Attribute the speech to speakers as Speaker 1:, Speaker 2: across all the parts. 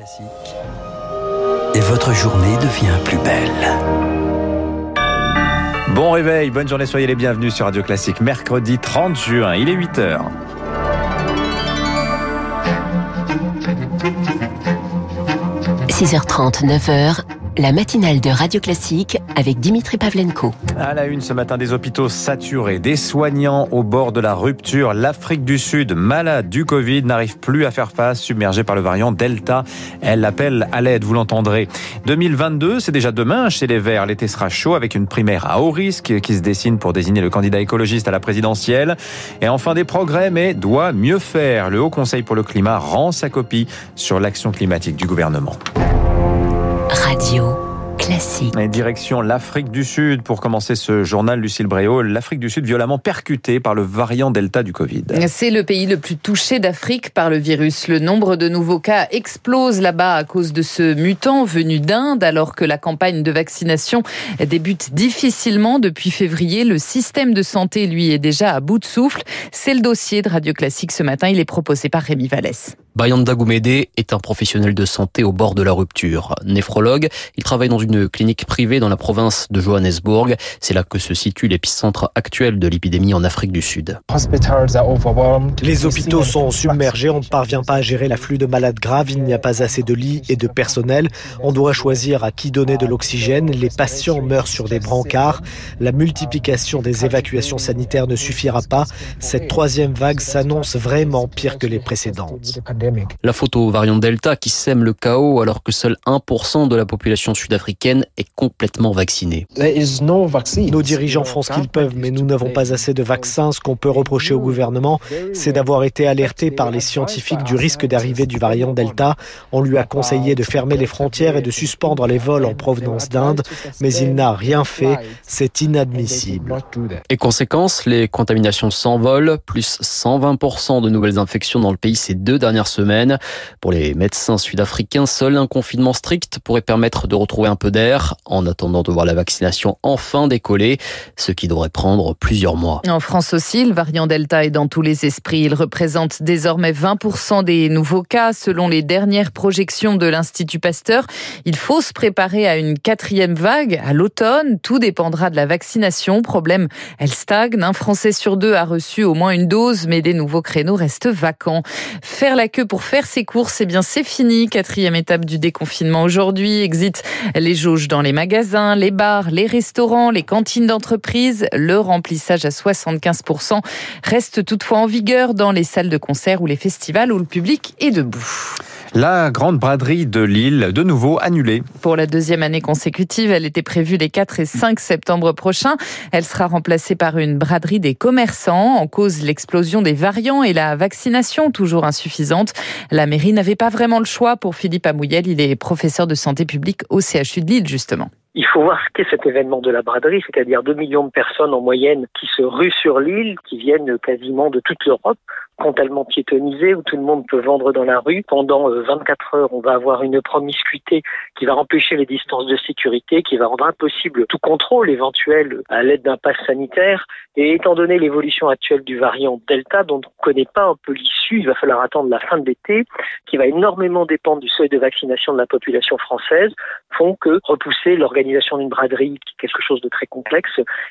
Speaker 1: Classique. Et votre journée devient plus belle.
Speaker 2: Bon réveil, bonne journée, soyez les bienvenus sur Radio Classique. Mercredi 30 juin, il est 8h.
Speaker 3: – 6h30, 9h, la matinale de Radio Classique avec Dimitri Pavlenko.
Speaker 2: À la une ce matin, des hôpitaux saturés, des soignants au bord de la rupture. L'Afrique du Sud, malade du Covid, n'arrive plus à faire face, submergée par le variant Delta. Elle appelle à l'aide, vous l'entendrez. 2022, c'est déjà demain chez les Verts. L'été sera chaud avec une primaire à haut risque qui se dessine pour désigner le candidat écologiste à la présidentielle. Et enfin des progrès, mais doit mieux faire. Le Haut Conseil pour le climat rend sa copie sur l'action climatique du gouvernement.
Speaker 3: Radio. Classique.
Speaker 2: Et direction l'Afrique du Sud pour commencer ce journal, Lucille Bréau. L'Afrique du Sud violemment percutée par le variant Delta du Covid.
Speaker 4: C'est le pays le plus touché d'Afrique par le virus. Le nombre de nouveaux cas explose là-bas à cause de ce mutant venu d'Inde, alors que la campagne de vaccination débute difficilement depuis février. Le système de santé, lui, est déjà à bout de souffle. C'est le dossier de Radio Classique ce matin. Il est proposé par Rémi Vallès.
Speaker 5: Bayanda Goumede est un professionnel de santé au bord de la rupture. Néphrologue, il travaille dans une clinique privée dans la province de Johannesburg. C'est là que se situe l'épicentre actuel de l'épidémie en Afrique du Sud.
Speaker 6: Les hôpitaux sont submergés, on ne parvient pas à gérer l'afflux de malades graves, il n'y a pas assez de lits et de personnel. On doit choisir à qui donner de l'oxygène, les patients meurent sur des brancards, la multiplication des évacuations sanitaires ne suffira pas. Cette troisième vague s'annonce vraiment pire que les précédentes.
Speaker 5: La photo au variant Delta qui sème le chaos alors que seul 1% de la population sud-africaine est complètement vaccinée.
Speaker 6: Nos dirigeants font ce qu'ils peuvent, mais nous n'avons pas assez de vaccins. Ce qu'on peut reprocher au gouvernement, c'est d'avoir été alerté par les scientifiques du risque d'arrivée du variant Delta. On lui a conseillé de fermer les frontières et de suspendre les vols en provenance d'Inde, mais il n'a rien fait. C'est inadmissible.
Speaker 5: Et conséquence, les contaminations s'envolent, plus 120% de nouvelles infections dans le pays ces deux dernières semaine. Pour les médecins sud-africains, seul un confinement strict pourrait permettre de retrouver un peu d'air en attendant de voir la vaccination enfin décoller, ce qui devrait prendre plusieurs mois.
Speaker 4: En France aussi, le variant Delta est dans tous les esprits. Il représente désormais 20% des nouveaux cas selon les dernières projections de l'Institut Pasteur. Il faut se préparer à une quatrième vague à l'automne. Tout dépendra de la vaccination. Problème, elle stagne. Un Français sur deux a reçu au moins une dose, mais des nouveaux créneaux restent vacants. Faire la queue pour faire ses courses, eh bien c'est fini. Quatrième étape du déconfinement aujourd'hui. Exit les jauges dans les magasins, les bars, les restaurants, les cantines d'entreprise. Le remplissage à 75% reste toutefois en vigueur dans les salles de concert ou les festivals où le public est debout.
Speaker 2: La grande braderie de Lille, de nouveau annulée.
Speaker 4: Pour la deuxième année consécutive, elle était prévue les 4 et 5 septembre prochains. Elle sera remplacée par une braderie des commerçants. En cause, l'explosion des variants et la vaccination toujours insuffisante. La mairie n'avait pas vraiment le choix pour Philippe Amouyel. Il est professeur de santé publique au CHU de Lille, justement.
Speaker 7: Il faut voir ce qu'est cet événement de la braderie, c'est-à-dire 2 millions de personnes en moyenne qui se ruent sur l'île, qui viennent quasiment de toute l'Europe tellement piétonnisé où tout le monde peut vendre dans la rue. Pendant 24 heures, on va avoir une promiscuité qui va empêcher les distances de sécurité, qui va rendre impossible tout contrôle éventuel à l'aide d'un pass sanitaire. Et étant donné l'évolution actuelle du variant Delta, dont on ne connaît pas un peu l'issue, il va falloir attendre la fin de l'été, qui va énormément dépendre du seuil de vaccination de la population française, font que repousser l'organisation d'une braderie, quelque chose de très complexe,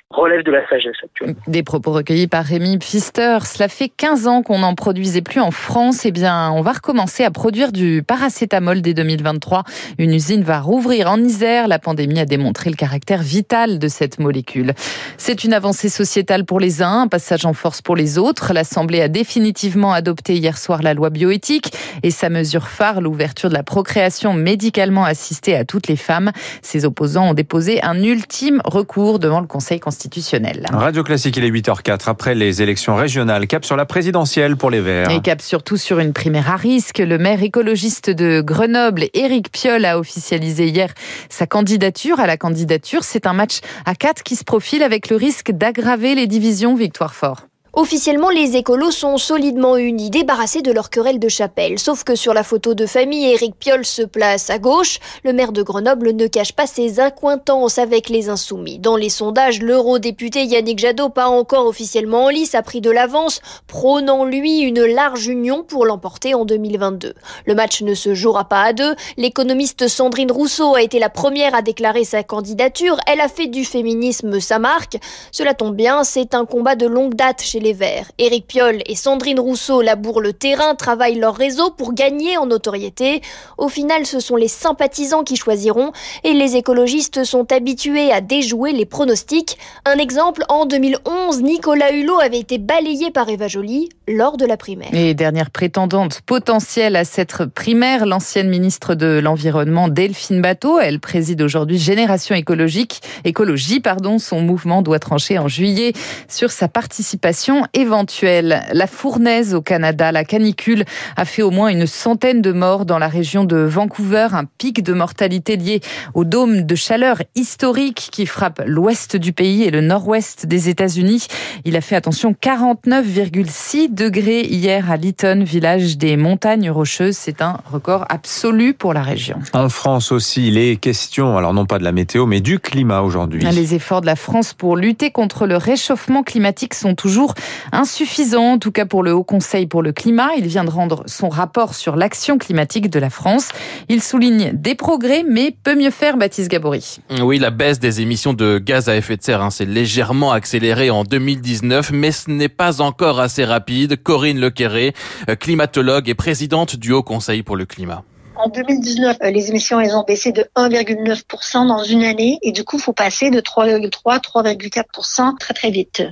Speaker 7: relève de la sagesse actuelle.
Speaker 4: Des propos recueillis par Rémi Pfister. Cela fait 15 ans qu'on n'en produisait plus en France, eh bien, on va recommencer à produire du paracétamol dès 2023. Une usine va rouvrir en Isère. La pandémie a démontré le caractère vital de cette molécule. C'est une avancée sociétale pour les uns, un passage en force pour les autres. L'Assemblée a définitivement adopté hier soir la loi bioéthique et sa mesure phare, l'ouverture de la procréation médicalement assistée à toutes les femmes. Ses opposants ont déposé un ultime recours devant le Conseil constitutionnel.
Speaker 2: Radio Classique, il est 8h04. Après les élections régionales, cap sur la présidentielle pour les Verts.
Speaker 4: Et cap surtout sur une primaire à risque. Le maire écologiste de Grenoble, Éric Piolle, a officialisé hier sa candidature à la candidature. C'est un match à quatre qui se profile avec le risque d'aggraver les divisions. Victoire fort.
Speaker 8: Officiellement, les écolos sont solidement unis, débarrassés de leur querelle de chapelle. Sauf que sur la photo de famille, Éric Piolle se place à gauche. Le maire de Grenoble ne cache pas ses incointances avec les insoumis. Dans les sondages, l'eurodéputé Yannick Jadot, pas encore officiellement en lice, a pris de l'avance, prônant lui une large union pour l'emporter en 2022. Le match ne se jouera pas à deux. L'économiste Sandrine Rousseau a été la première à déclarer sa candidature. Elle a fait du féminisme sa marque. Cela tombe bien, c'est un combat de longue date chez les Verts. Éric Piolle et Sandrine Rousseau labourent le terrain, travaillent leur réseau pour gagner en notoriété. Au final, ce sont les sympathisants qui choisiront et les écologistes sont habitués à déjouer les pronostics. Un exemple, en 2011, Nicolas Hulot avait été balayé par Eva Joly lors de la primaire.
Speaker 4: Et dernière prétendante potentielle à cette primaire, l'ancienne ministre de l'Environnement Delphine Bateau. Elle préside aujourd'hui Génération écologique, écologie, pardon. Son mouvement doit trancher en juillet sur sa participation éventuelle. La fournaise au Canada, la canicule a fait au moins une centaine de morts dans la région de Vancouver, un pic de mortalité lié au dôme de chaleur historique qui frappe l'ouest du pays et le nord-ouest des États-Unis. Il a fait attention 49,6 degrés hier à Lytton, village des montagnes rocheuses. C'est un record absolu pour la région.
Speaker 2: En France aussi, les questions, alors non pas de la météo, mais du climat aujourd'hui.
Speaker 4: Les efforts de la France pour lutter contre le réchauffement climatique sont toujours insuffisant, en tout cas pour le Haut Conseil pour le climat. Il vient de rendre son rapport sur l'action climatique de la France. Il souligne des progrès, mais peut mieux faire, Baptiste Gabory.
Speaker 9: Oui, la baisse des émissions de gaz à effet de serre hein, s'est légèrement accélérée en 2019, mais ce n'est pas encore assez rapide. Corinne Lequerré, euh, climatologue et présidente du Haut Conseil pour le climat.
Speaker 10: En 2019, euh, les émissions elles ont baissé de 1,9% dans une année et du coup, il faut passer de 3,3 3,4% très très vite.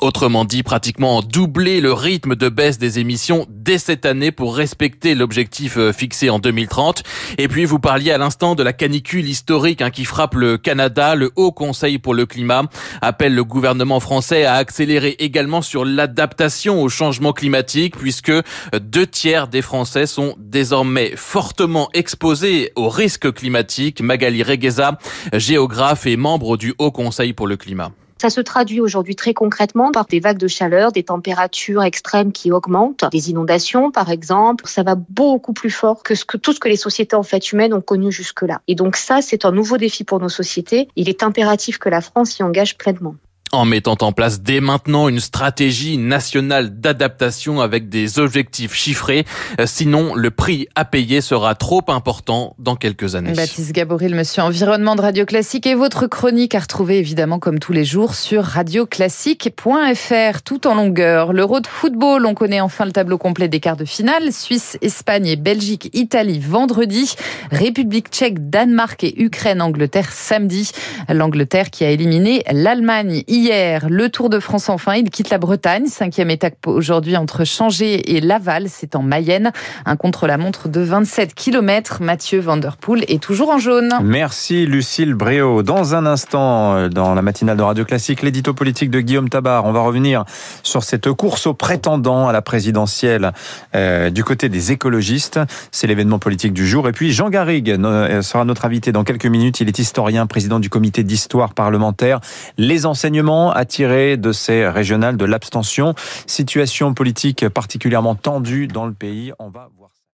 Speaker 9: Autrement dit, pratiquement doubler le rythme de baisse des émissions dès cette année pour respecter l'objectif euh, fixé en 2030. Et puis, vous parliez à l'instant de la canicule historique hein, qui frappe le Canada. Le Haut Conseil pour le climat appelle le gouvernement français à accélérer également sur l'adaptation au changement climatique puisque deux tiers des Français sont désormais fortement exposés aux risques climatiques. Magali Regueza, géographe et membre du Haut Conseil pour le climat.
Speaker 11: Ça se traduit aujourd'hui très concrètement par des vagues de chaleur, des températures extrêmes qui augmentent, des inondations par exemple. Ça va beaucoup plus fort que, tout ce que les sociétés en fait humaines ont connu jusque-là. Et donc ça, c'est un nouveau défi pour nos sociétés. Il est impératif que la France y engage pleinement
Speaker 9: en mettant en place dès maintenant une stratégie nationale d'adaptation avec des objectifs chiffrés. Euh, sinon, le prix à payer sera trop important dans quelques années.
Speaker 4: Baptiste Gaboril, monsieur environnement de Radio Classique et votre chronique à retrouver évidemment comme tous les jours sur radioclassique.fr tout en longueur. L'Euro de football, on connaît enfin le tableau complet des quarts de finale. Suisse, Espagne et Belgique, Italie vendredi. République tchèque, Danemark et Ukraine, Angleterre samedi. L'Angleterre qui a éliminé l'Allemagne hier. Le Tour de France enfin, il quitte la Bretagne. Cinquième étape aujourd'hui entre Changé et Laval. C'est en Mayenne. Un contre-la-montre de 27 km. Mathieu Vanderpool est toujours en jaune.
Speaker 2: Merci Lucille Bréau. Dans un instant, euh, dans la matinale de Radio Classique, l'édito politique de Guillaume Tabar. On va revenir sur cette course aux prétendants à la présidentielle euh, du côté des écologistes. C'est l'événement politique du jour. Et puis Jean Garrigue euh, sera notre invité dans quelques minutes. Il est historien, président du comité d'histoire parlementaire. Les enseignements à tirer de ces régionales de l'abstention. Situation politique particulièrement tendue dans le pays. On